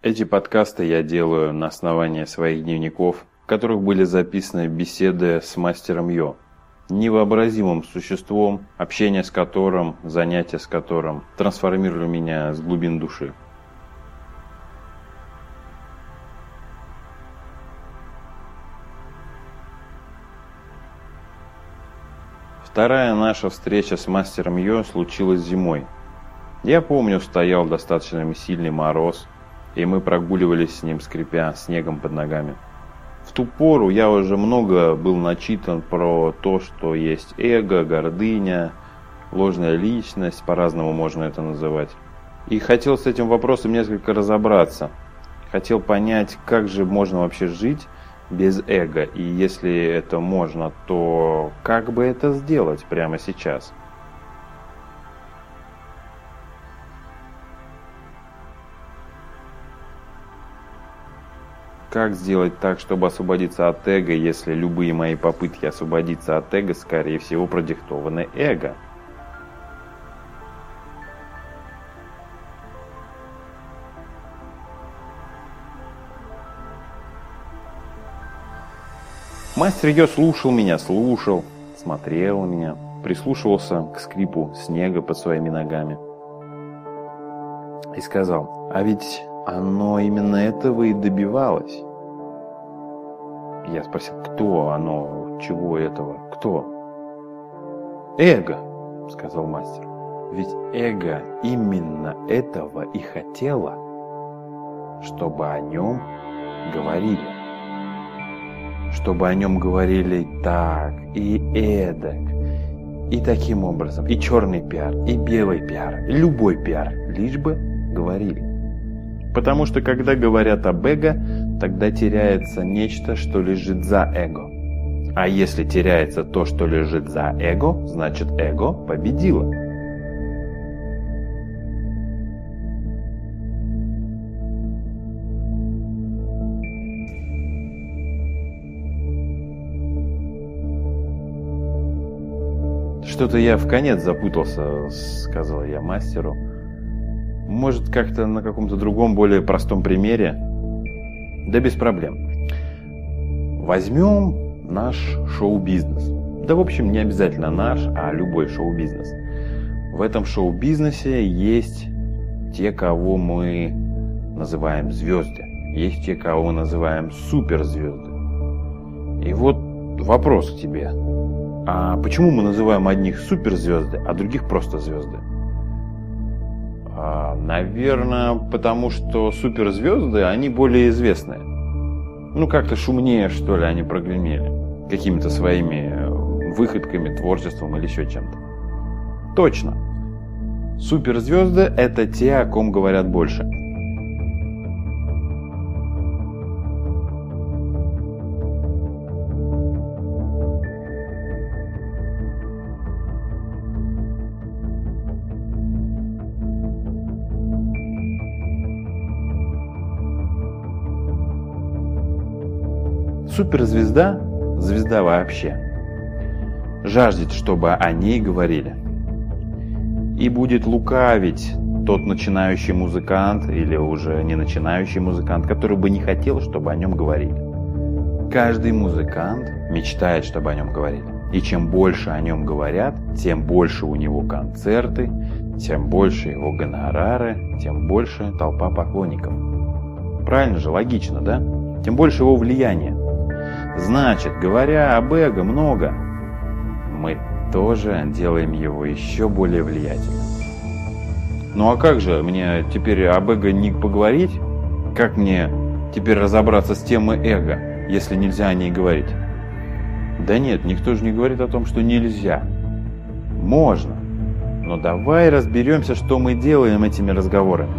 Эти подкасты я делаю на основании своих дневников, в которых были записаны беседы с мастером Йо, невообразимым существом, общение с которым, занятия с которым трансформировали меня с глубин души. Вторая наша встреча с мастером Йо случилась зимой. Я помню, стоял достаточно сильный мороз, и мы прогуливались с ним, скрипя снегом под ногами. В ту пору я уже много был начитан про то, что есть эго, гордыня, ложная личность, по-разному можно это называть. И хотел с этим вопросом несколько разобраться. Хотел понять, как же можно вообще жить без эго. И если это можно, то как бы это сделать прямо сейчас? Как сделать так, чтобы освободиться от эго, если любые мои попытки освободиться от эго, скорее всего, продиктованы эго? Мастер ее слушал меня, слушал, смотрел меня, прислушивался к скрипу снега под своими ногами. И сказал, а ведь оно именно этого и добивалось. Я спросил, кто оно, чего этого, кто? Эго, сказал мастер. Ведь эго именно этого и хотело, чтобы о нем говорили чтобы о нем говорили так и эдак, и таким образом, и черный пиар, и белый пиар, любой пиар, лишь бы говорили. Потому что когда говорят об эго, тогда теряется нечто, что лежит за эго. А если теряется то, что лежит за эго, значит эго победило. «Что-то я в конец запутался», — сказал я мастеру. «Может, как-то на каком-то другом, более простом примере?» «Да без проблем. Возьмем наш шоу-бизнес. Да, в общем, не обязательно наш, а любой шоу-бизнес. В этом шоу-бизнесе есть те, кого мы называем звезды. Есть те, кого мы называем суперзвезды. И вот вопрос к тебе. А почему мы называем одних суперзвезды, а других просто звезды? А, наверное, потому что суперзвезды, они более известные. Ну, как-то шумнее, что ли, они прогремели. Какими-то своими э, выходками, творчеством или еще чем-то. Точно. Суперзвезды – это те, о ком говорят больше. Суперзвезда, звезда вообще, жаждет, чтобы о ней говорили. И будет лукавить тот начинающий музыкант или уже не начинающий музыкант, который бы не хотел, чтобы о нем говорили. Каждый музыкант мечтает, чтобы о нем говорили. И чем больше о нем говорят, тем больше у него концерты, тем больше его гонорары, тем больше толпа поклонников. Правильно же, логично, да? Тем больше его влияния. Значит, говоря об эго много, мы тоже делаем его еще более влиятельным. Ну а как же мне теперь об эго не поговорить? Как мне теперь разобраться с темой эго, если нельзя о ней говорить? Да нет, никто же не говорит о том, что нельзя. Можно. Но давай разберемся, что мы делаем этими разговорами.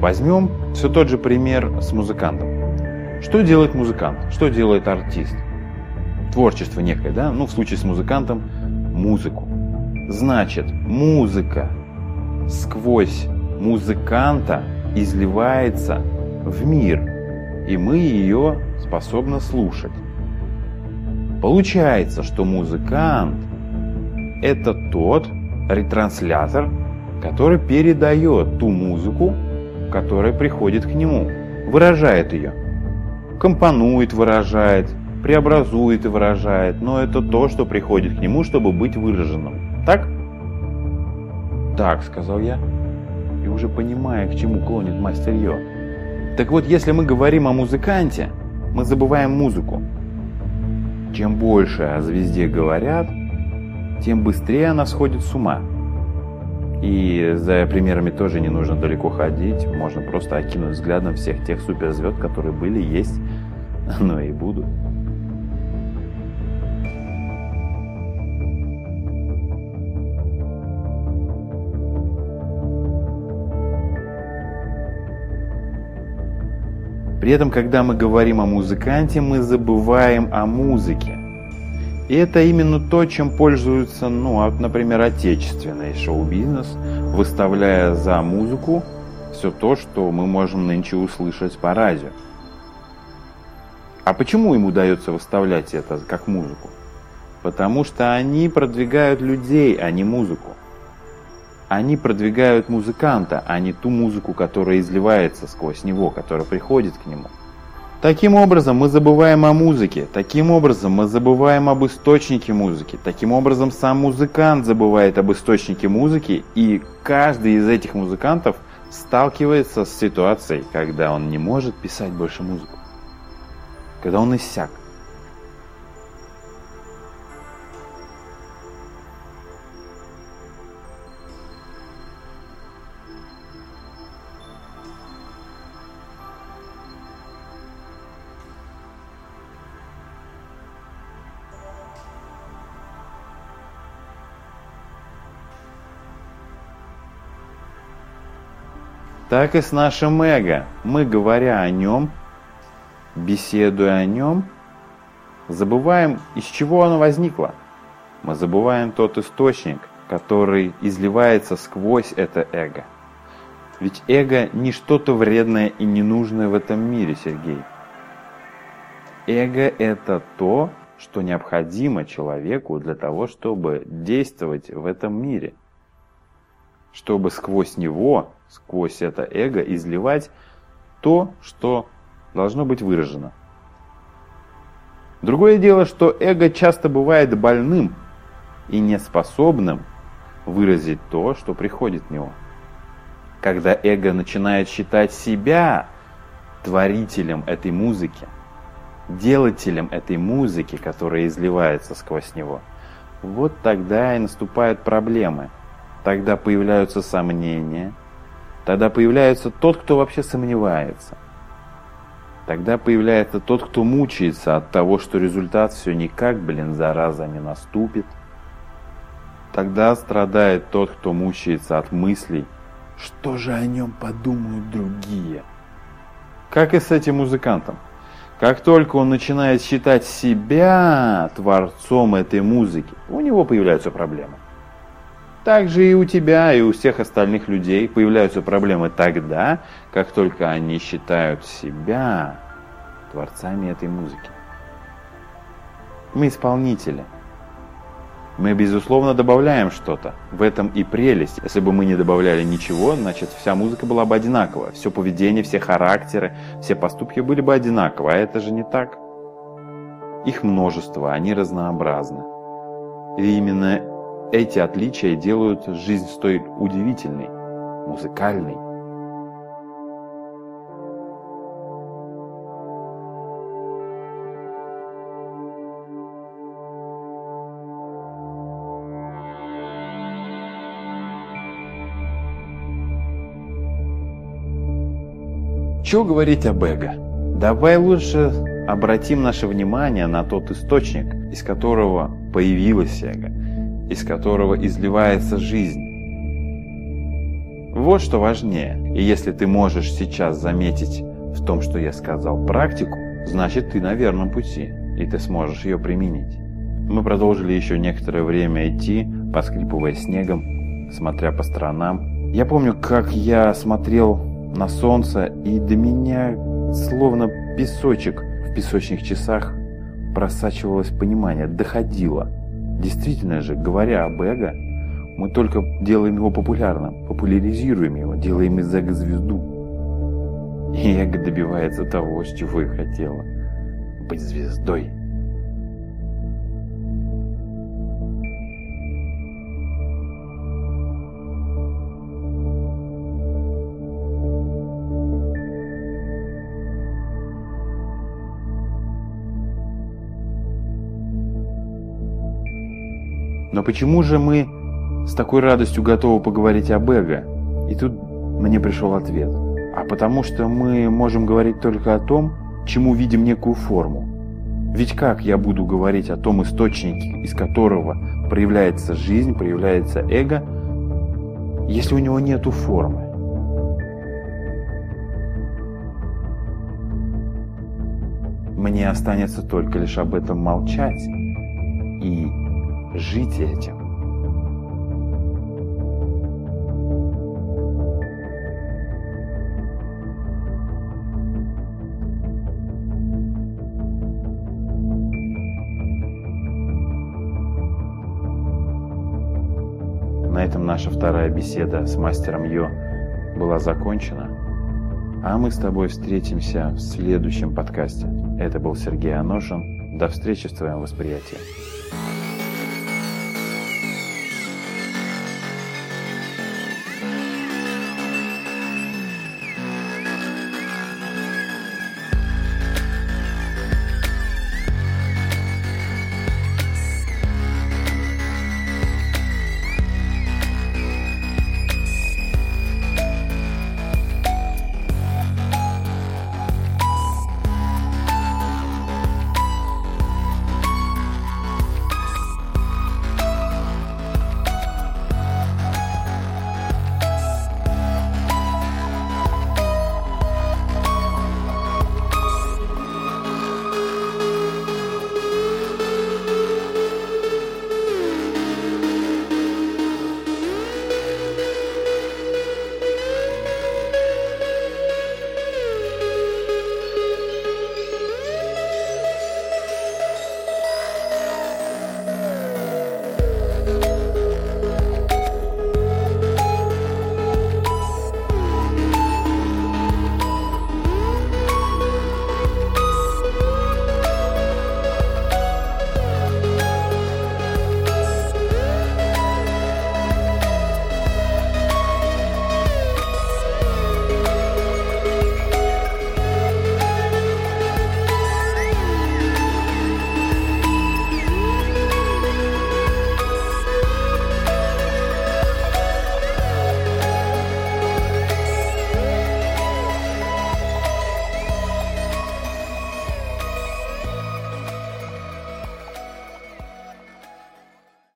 Возьмем все тот же пример с музыкантом. Что делает музыкант? Что делает артист? Творчество некое, да? Ну, в случае с музыкантом – музыку. Значит, музыка сквозь музыканта изливается в мир, и мы ее способны слушать. Получается, что музыкант – это тот ретранслятор, который передает ту музыку, которая приходит к нему, выражает ее. Компонует, выражает, преобразует и выражает, но это то, что приходит к нему, чтобы быть выраженным. Так? Так, сказал я, и уже понимая, к чему клонит мастер Йо. Так вот, если мы говорим о музыканте, мы забываем музыку. Чем больше о звезде говорят, тем быстрее она сходит с ума. И за примерами тоже не нужно далеко ходить, можно просто окинуть взглядом всех тех суперзвезд, которые были, есть, но и будут. При этом, когда мы говорим о музыканте, мы забываем о музыке. И это именно то, чем пользуется, ну, например, отечественный шоу-бизнес, выставляя за музыку все то, что мы можем нынче услышать по радио. А почему ему удается выставлять это как музыку? Потому что они продвигают людей, а не музыку. Они продвигают музыканта, а не ту музыку, которая изливается сквозь него, которая приходит к нему. Таким образом, мы забываем о музыке, таким образом, мы забываем об источнике музыки, таким образом, сам музыкант забывает об источнике музыки, и каждый из этих музыкантов сталкивается с ситуацией, когда он не может писать больше музыку, когда он иссяк. Так и с нашим эго. Мы, говоря о нем, беседуя о нем, забываем, из чего оно возникло. Мы забываем тот источник, который изливается сквозь это эго. Ведь эго не что-то вредное и ненужное в этом мире, Сергей. Эго – это то, что необходимо человеку для того, чтобы действовать в этом мире. Чтобы сквозь него сквозь это эго изливать то, что должно быть выражено. Другое дело, что эго часто бывает больным и неспособным выразить то, что приходит в него. Когда эго начинает считать себя творителем этой музыки, делателем этой музыки, которая изливается сквозь него, вот тогда и наступают проблемы. Тогда появляются сомнения – Тогда появляется тот, кто вообще сомневается. Тогда появляется тот, кто мучается от того, что результат все никак, блин, зараза не наступит. Тогда страдает тот, кто мучается от мыслей, что же о нем подумают другие. Как и с этим музыкантом. Как только он начинает считать себя творцом этой музыки, у него появляются проблемы. Также и у тебя, и у всех остальных людей появляются проблемы тогда, как только они считают себя творцами этой музыки. Мы исполнители. Мы, безусловно, добавляем что-то. В этом и прелесть. Если бы мы не добавляли ничего, значит, вся музыка была бы одинакова. Все поведение, все характеры, все поступки были бы одинаковы. А это же не так. Их множество, они разнообразны. И именно эти отличия делают жизнь столь удивительной, музыкальной. Что говорить об эго? Давай лучше обратим наше внимание на тот источник, из которого появилось эго из которого изливается жизнь. Вот что важнее. И если ты можешь сейчас заметить в том, что я сказал, практику, значит ты на верном пути, и ты сможешь ее применить. Мы продолжили еще некоторое время идти, поскрипывая снегом, смотря по сторонам. Я помню, как я смотрел на солнце, и до меня словно песочек в песочных часах просачивалось понимание, доходило – Действительно же, говоря об эго, мы только делаем его популярным, популяризируем его, делаем из эго звезду. И эго добивается того, чего и хотела. Быть звездой. Но почему же мы с такой радостью готовы поговорить об эго? И тут мне пришел ответ. А потому что мы можем говорить только о том, чему видим некую форму. Ведь как я буду говорить о том источнике, из которого проявляется жизнь, проявляется эго, если у него нету формы? Мне останется только лишь об этом молчать и жить этим. На этом наша вторая беседа с мастером Йо была закончена. А мы с тобой встретимся в следующем подкасте. Это был Сергей Аношин. До встречи в твоем восприятии.